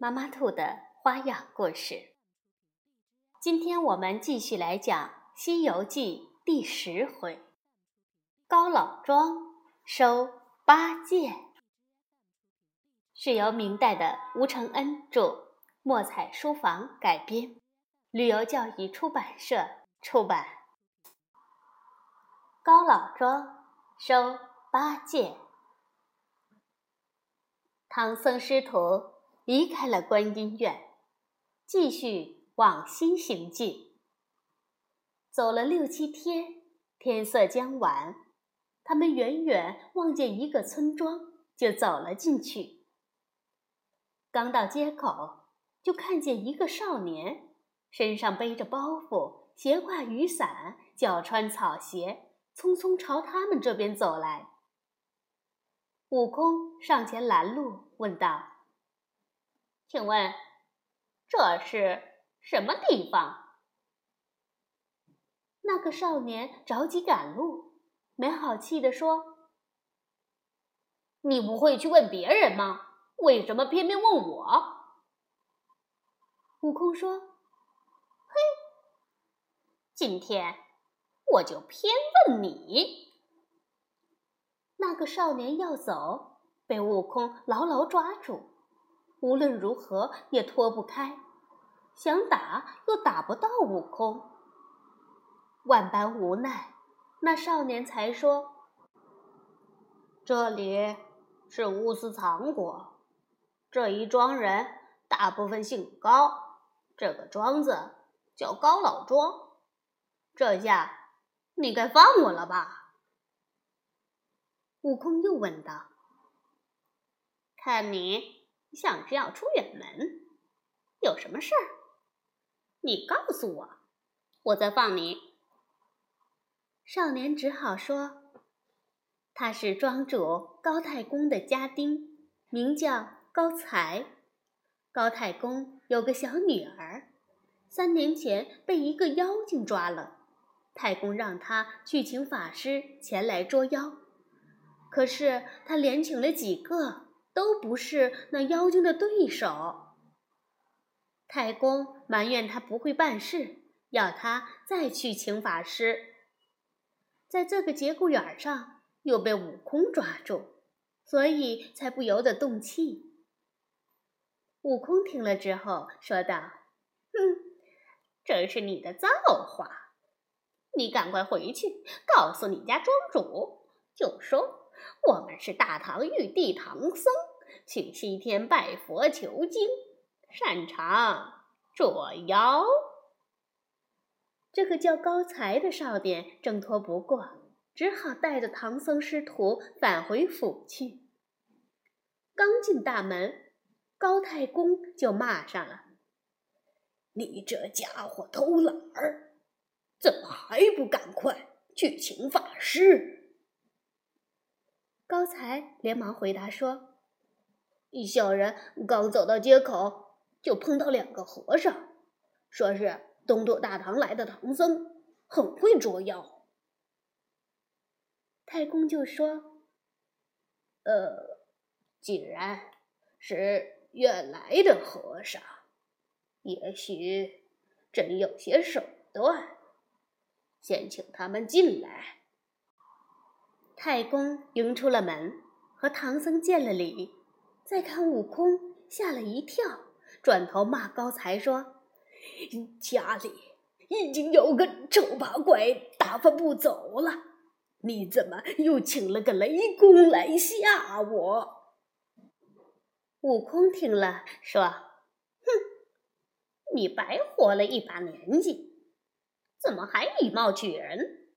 妈妈兔的花样故事。今天我们继续来讲《西游记》第十回：高老庄收八戒。是由明代的吴承恩著，墨彩书房改编，旅游教育出版社出版。高老庄收八戒，唐僧师徒。离开了观音院，继续往西行进。走了六七天，天色将晚，他们远远望见一个村庄，就走了进去。刚到街口，就看见一个少年，身上背着包袱，斜挎雨伞，脚穿草鞋，匆匆朝他们这边走来。悟空上前拦路，问道。请问，这是什么地方？那个少年着急赶路，没好气地说：“你不会去问别人吗？为什么偏偏问我？”悟空说：“嘿，今天我就偏问你。”那个少年要走，被悟空牢牢抓住。无论如何也脱不开，想打又打不到悟空，万般无奈，那少年才说：“这里是乌斯藏国，这一庄人大部分姓高，这个庄子叫高老庄，这下你该放我了吧？”悟空又问道：“看你。”像是要出远门，有什么事儿？你告诉我，我再放你。少年只好说：“他是庄主高太公的家丁，名叫高才。高太公有个小女儿，三年前被一个妖精抓了，太公让他去请法师前来捉妖，可是他连请了几个。”都不是那妖精的对手。太公埋怨他不会办事，要他再去请法师。在这个节骨眼上，又被悟空抓住，所以才不由得动气。悟空听了之后说道：“哼，这是你的造化，你赶快回去告诉你家庄主，就说。”我们是大唐玉帝唐僧，去西天拜佛求经，擅长捉妖。这个叫高才的少年挣脱不过，只好带着唐僧师徒返回府去。刚进大门，高太公就骂上了：“你这家伙偷懒儿，怎么还不赶快去请法师？”高才连忙回答说：“一小人刚走到街口，就碰到两个和尚，说是东土大唐来的唐僧，很会捉妖。”太公就说：“呃，既然是远来的和尚，也许真有些手段，先请他们进来。”太公迎出了门，和唐僧见了礼，再看悟空，吓了一跳，转头骂高才说：“家里已经有个丑八怪打发不走了，你怎么又请了个雷公来吓我？”悟空听了说：“哼，你白活了一把年纪，怎么还以貌取人？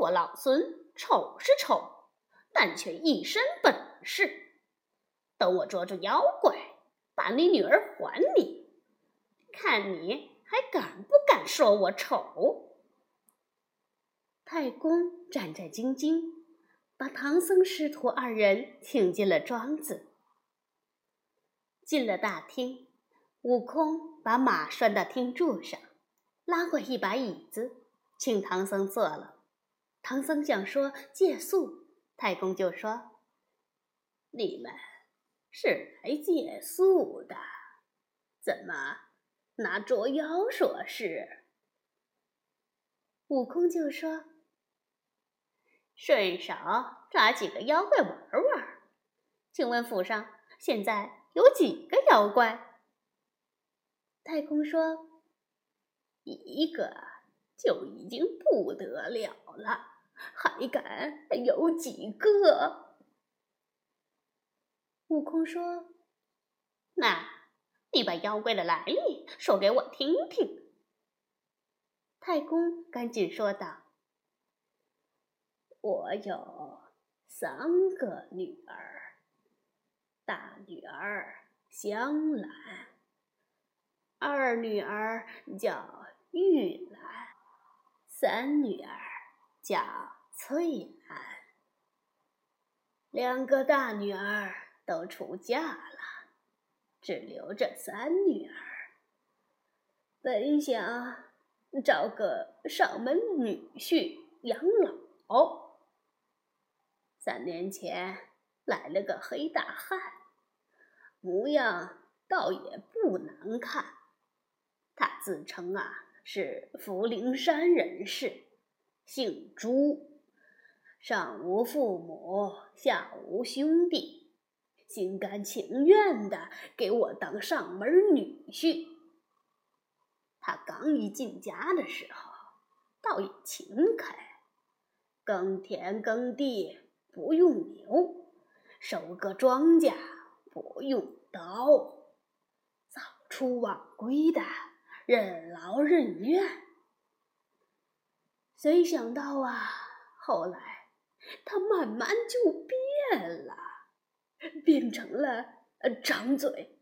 我老孙。”丑是丑，但却一身本事。等我捉住妖怪，把你女儿还你，看你还敢不敢说我丑。”太公战战兢兢，把唐僧师徒二人请进了庄子。进了大厅，悟空把马拴到厅柱上，拉过一把椅子，请唐僧坐了。唐僧想说借宿，太公就说：“你们是来借宿的，怎么拿捉妖说事？”悟空就说：“顺手抓几个妖怪玩玩。请问府上现在？”有几个妖怪？太公说：“一个就已经不得了了，还敢有几个？”悟空说：“那你把妖怪的来历说给我听听。”太公赶紧说道：“我有三个女儿。”大女儿香兰，二女儿叫玉兰，三女儿叫翠兰。两个大女儿都出嫁了，只留着三女儿。本想找个上门女婿养老，三年前。来了个黑大汉，模样倒也不难看。他自称啊是福陵山人士，姓朱，上无父母，下无兄弟，心甘情愿的给我当上门女婿。他刚一进家的时候，倒也勤恳，耕田耕地不用牛。收割庄稼不用刀，早出晚归的，任劳任怨。谁想到啊，后来他慢慢就变了，变成了长嘴、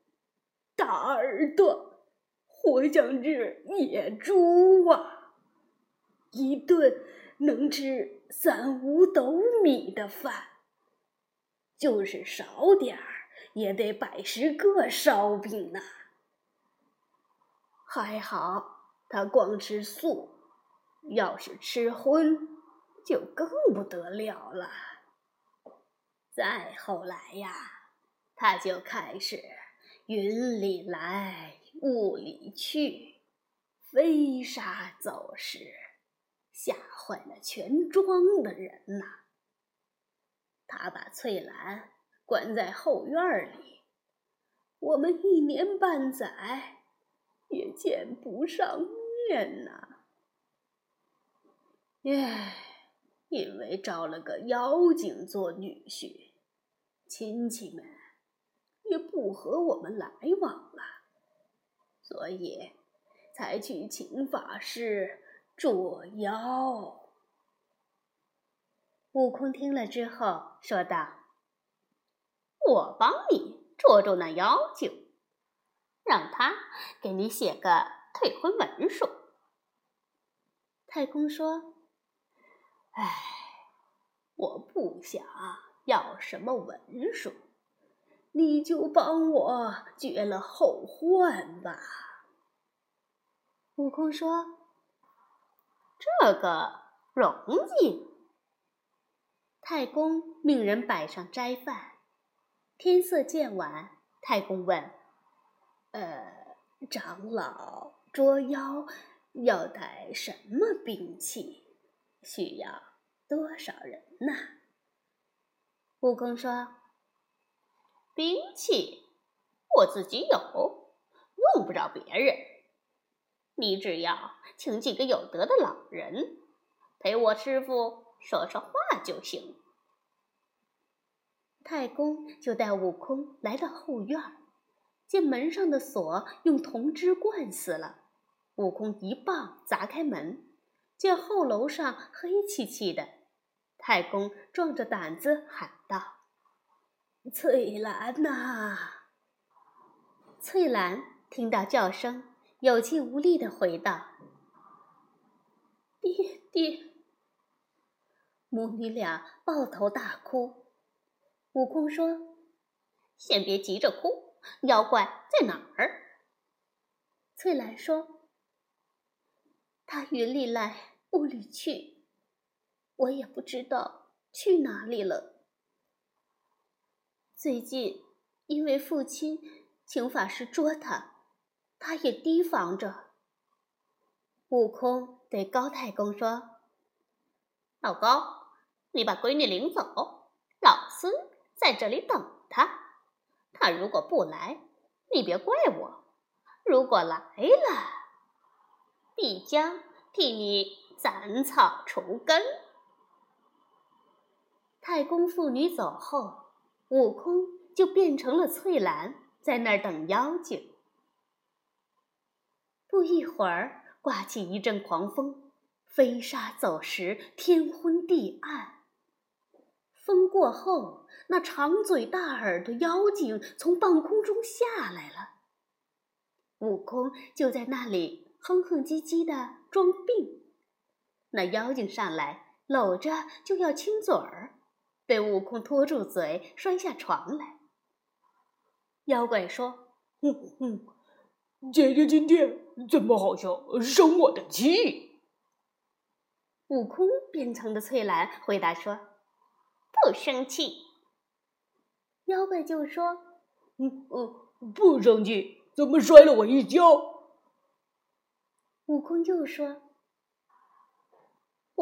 大耳朵、活像只野猪啊！一顿能吃三五斗米的饭。就是少点儿，也得百十个烧饼呢。还好他光吃素，要是吃荤，就更不得了了。再后来呀，他就开始云里来雾里去，飞沙走石，吓坏了全庄的人呐。他把翠兰关在后院里，我们一年半载也见不上面呐。唉，因为招了个妖精做女婿，亲戚们也不和我们来往了，所以才去请法师捉妖。悟空听了之后说道：“我帮你捉住那妖精，让他给你写个退婚文书。”太公说：“哎，我不想要什么文书，你就帮我绝了后患吧。”悟空说：“这个容易。”太公命人摆上斋饭，天色渐晚，太公问：“呃，长老捉妖要带什么兵器？需要多少人呢？”悟空说：“兵器我自己有，用不着别人。你只要请几个有德的老人陪我师傅。”说说话就行。太公就带悟空来到后院，见门上的锁用铜枝灌死了。悟空一棒砸开门，见后楼上黑漆漆的。太公壮着胆子喊道：“翠兰呐！”翠兰听到叫声，有气无力的回道：“爹爹。”母女俩抱头大哭。悟空说：“先别急着哭，妖怪在哪儿？”翠兰说：“他云里来，屋里去，我也不知道去哪里了。最近因为父亲请法师捉他，他也提防着。”悟空对高太公说：“老高，你把闺女领走，老孙在这里等他。他如果不来，你别怪我。”如果来了，必将替你斩草除根。太公父女走后，悟空就变成了翠兰，在那儿等妖精。不一会儿，刮起一阵狂风，飞沙走石，天昏地暗。风过后，那长嘴大耳的妖精从半空中下来了。悟空就在那里哼哼唧唧的装病，那妖精上来搂着就要亲嘴儿，被悟空拖住嘴，摔下床来。妖怪说：“哼哼，姐姐今天怎么好像生我的气？”悟空变成的翠兰回答说：“不生气。”妖怪就说：“嗯嗯，不生气。”怎么摔了我一跤？悟空又说：“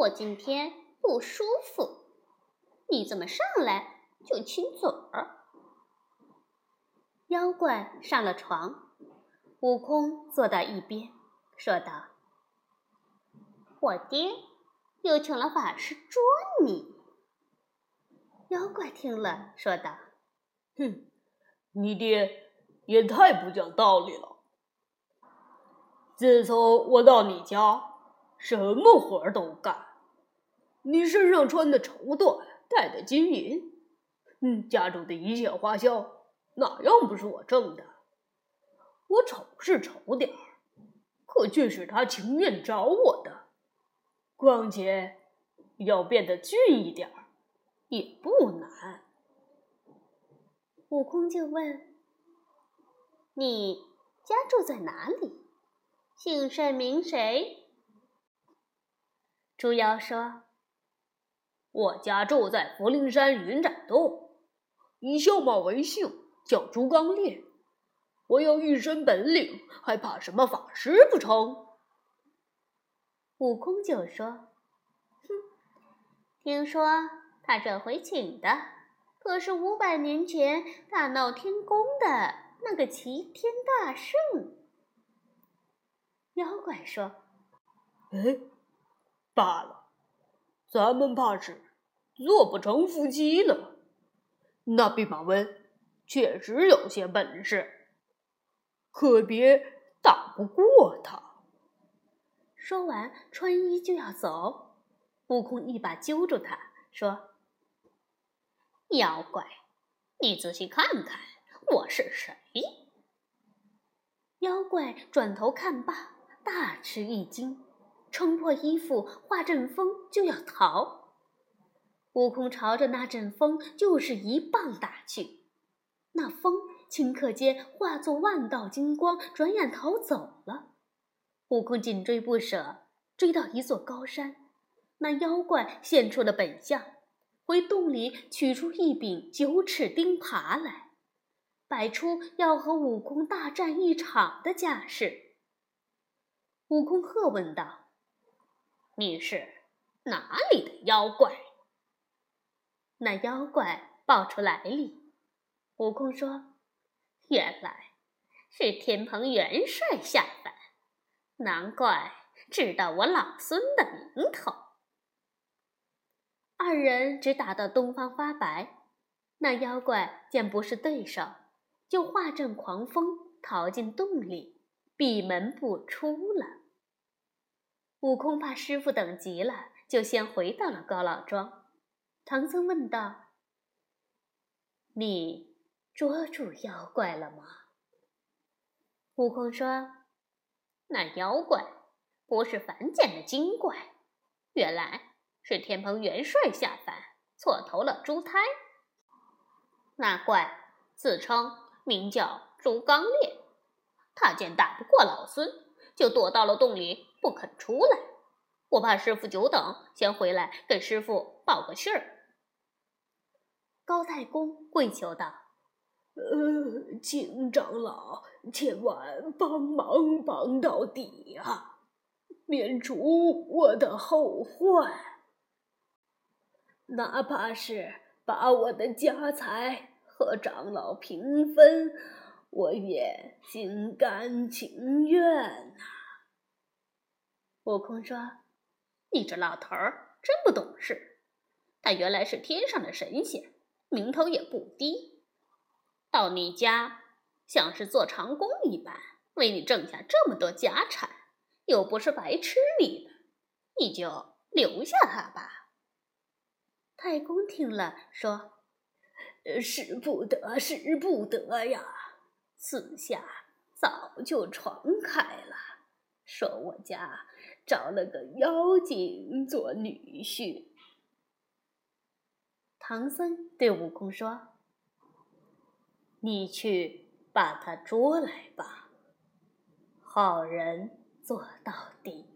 我今天不舒服，你怎么上来就亲嘴儿？”妖怪上了床，悟空坐到一边，说道：“我爹又请了法师捉你。”妖怪听了，说道：“哼，你爹。”也太不讲道理了！自从我到你家，什么活儿都干。你身上穿的绸缎，戴的金银，嗯，家中的一切花销，哪样不是我挣的？我丑是丑点儿，可却是他情愿找我的。况且要变得俊一点儿，也不难。悟空就问。你家住在哪里？姓甚名谁？猪妖说：“我家住在福陵山云展洞，以相貌为姓，叫猪刚烈。我有一身本领，还怕什么法师不成？”悟空就说：“哼，听说他这回请的可是五百年前大闹天宫的。”那个齐天大圣，妖怪说：“哎，罢了，咱们怕是做不成夫妻了。那弼马温确实有些本事，可别打不过他。”说完，穿衣就要走，悟空一把揪住他，说：“妖怪，你仔细看看，我是谁？”妖怪转头看罢，大吃一惊，撑破衣服，化阵风就要逃。悟空朝着那阵风就是一棒打去，那风顷刻间化作万道金光，转眼逃走了。悟空紧追不舍，追到一座高山，那妖怪现出了本相，回洞里取出一柄九齿钉耙来。摆出要和悟空大战一场的架势。悟空喝问道：“你是哪里的妖怪？”那妖怪报出来历。悟空说：“原来是天蓬元帅下凡，难怪知道我老孙的名头。”二人只打到东方发白，那妖怪见不是对手。就化阵狂风逃进洞里，闭门不出了。悟空怕师傅等急了，就先回到了高老庄。唐僧问道：“你捉住妖怪了吗？”悟空说：“那妖怪不是凡间的精怪，原来是天蓬元帅下凡，错投了猪胎。那怪自称名叫猪刚烈，他见打不过老孙，就躲到了洞里不肯出来。我怕师傅久等，先回来给师傅报个信儿。”高太公跪求道。呃，请长老千万帮忙帮到底啊，免除我的后患。哪怕是把我的家财和长老平分，我也心甘情愿呐。悟空说：“你这老头儿真不懂事，他原来是天上的神仙，名头也不低。”到你家，像是做长工一般，为你挣下这么多家产，又不是白吃你的，你就留下他吧。太公听了，说：“使不得，使不得呀！四下早就传开了，说我家找了个妖精做女婿。”唐僧对悟空说。你去把他捉来吧，好人做到底。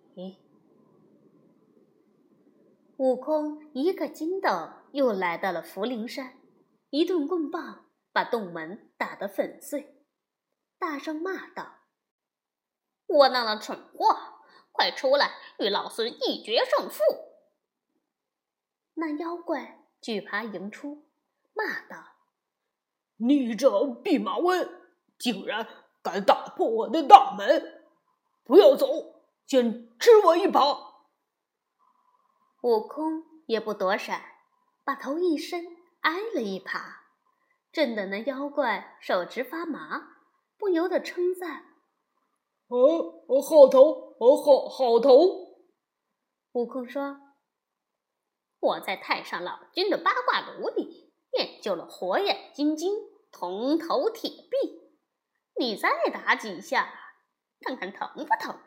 悟空一个筋斗又来到了福陵山，一顿棍棒把洞门打得粉碎，大声骂道：“窝囊的蠢货，快出来与老孙一决胜负！”那妖怪惧怕迎出，骂道。你这弼马温，竟然敢打破我的大门！不要走，先吃我一耙！悟空也不躲闪，把头一伸，挨了一耙，震得那妖怪手直发麻，不由得称赞：“哦，好头，哦，好好头！”悟空说：“我在太上老君的八卦炉里。”练就了火眼金睛、铜头铁臂，你再打几下，看看疼不疼？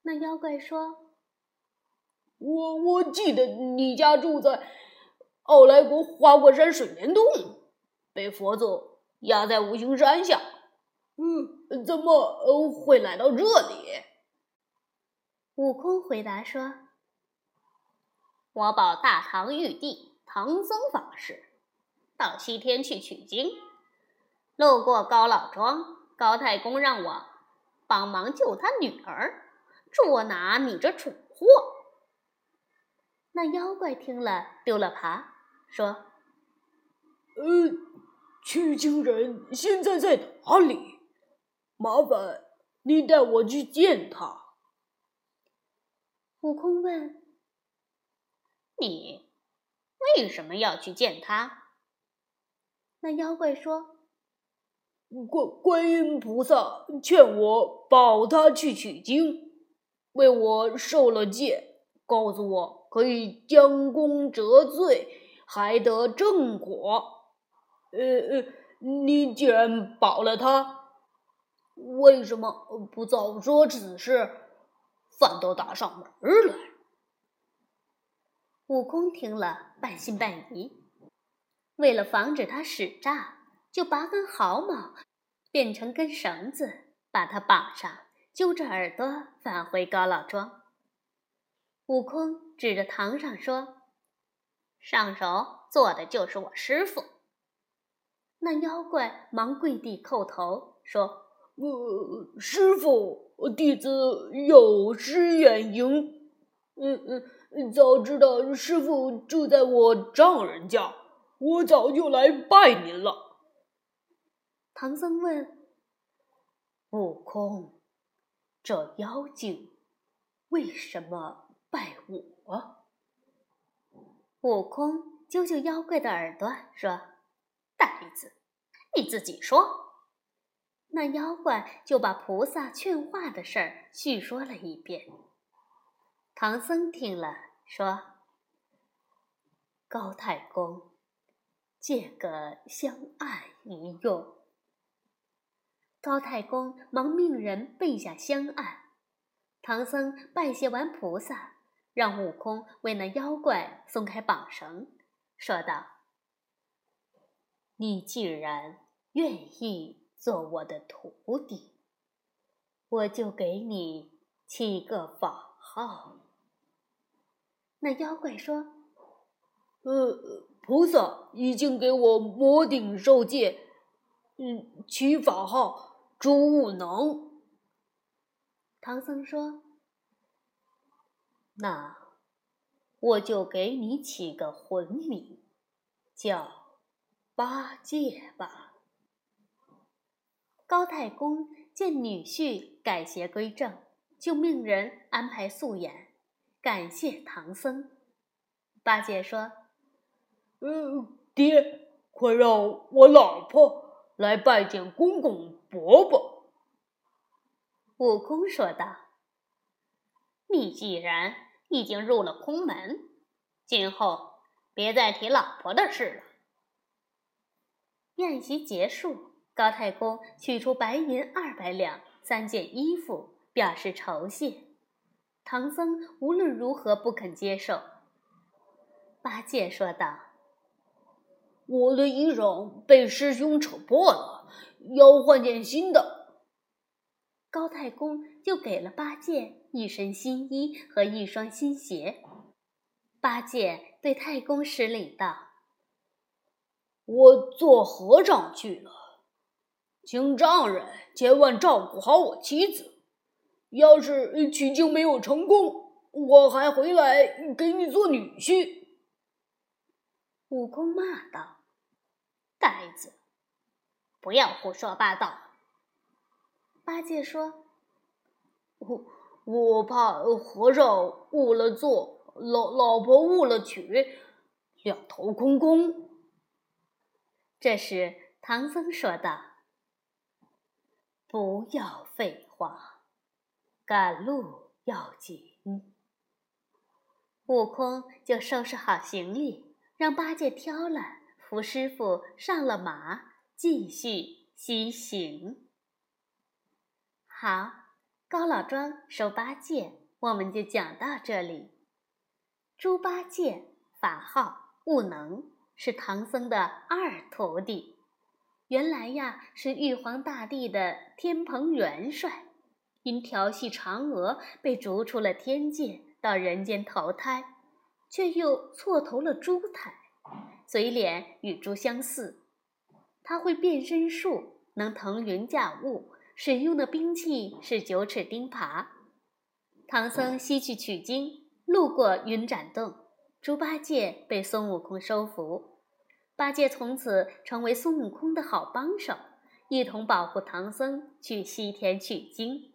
那妖怪说：“我我记得你家住在奥莱国花果山水帘洞，被佛祖压在五行山下。嗯，怎么会来到这里？”悟空回答说：“我保大唐玉帝。”唐僧法师到西天去取经，路过高老庄，高太公让我帮忙救他女儿，捉拿你这蠢货。那妖怪听了，丢了耙，说：“呃，取经人现在在哪里？麻烦你带我去见他。”悟空问：“你？”为什么要去见他？那妖怪说：“观观音菩萨劝我保他去取经，为我受了戒，告诉我可以将功折罪，还得正果。呃呃，你既然保了他，为什么不早说此事？反倒打上门来？”悟空听了，半信半疑。为了防止他使诈，就拔根毫毛，变成根绳子，把他绑上，揪着耳朵返回高老庄。悟空指着堂上说：“上手做的就是我师傅。”那妖怪忙跪地叩头说：“呃，师傅，弟子有失远迎。嗯嗯。”早知道师傅住在我丈人家，我早就来拜您了。唐僧问：“悟空，这妖精为什么拜我？”悟空揪揪妖怪的耳朵说：“呆子，你自己说。”那妖怪就把菩萨劝化的事儿叙说了一遍。唐僧听了。说：“高太公，借个香案一用。”高太公忙命人备下香案。唐僧拜谢完菩萨，让悟空为那妖怪松开绑绳，说道：“你既然愿意做我的徒弟，我就给你起个法号。”那妖怪说：“呃，菩萨已经给我摩顶受戒，嗯，取法号朱悟能。”唐僧说：“那我就给你起个魂名，叫八戒吧。”高太公见女婿改邪归正，就命人安排素颜，感谢唐僧。八戒说：“嗯，爹，快让我老婆来拜见公公伯伯。”悟空说道：“你既然已经入了空门，今后别再提老婆的事了。”宴席结束，高太公取出白银二百两、三件衣服，表示酬谢。唐僧无论如何不肯接受。八戒说道：“我的衣裳被师兄扯破了，要换件新的。”高太公就给了八戒一身新衣和一双新鞋。八戒对太公施礼道：“我做和尚去了，请丈人千万照顾好我妻子。要是取经没有成功，我还回来给你做女婿。”悟空骂道：“呆子，不要胡说八道！”八戒说：“我我怕和尚误了做，老老婆误了娶，两头空空。”这时唐僧说道：“不要废话，赶路要紧。”悟空就收拾好行李，让八戒挑了，扶师傅上了马，继续西行。好，高老庄收八戒，我们就讲到这里。猪八戒法号悟能，是唐僧的二徒弟。原来呀，是玉皇大帝的天蓬元帅，因调戏嫦娥被逐出了天界，到人间投胎，却又错投了猪胎，嘴脸与猪相似。他会变身术，能腾云驾雾。使用的兵器是九齿钉耙。唐僧西去取经，路过云展洞，猪八戒被孙悟空收服。八戒从此成为孙悟空的好帮手，一同保护唐僧去西天取经。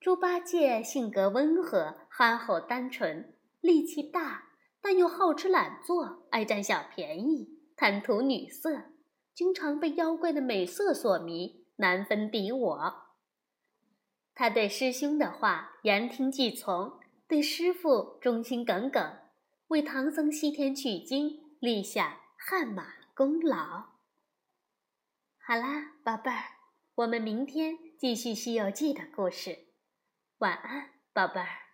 猪八戒性格温和、憨厚、单纯，力气大，但又好吃懒做，爱占小便宜，贪图女色，经常被妖怪的美色所迷。难分敌我。他对师兄的话言听计从，对师傅忠心耿耿，为唐僧西天取经立下汗马功劳。好啦，宝贝儿，我们明天继续《西游记》的故事。晚安，宝贝儿。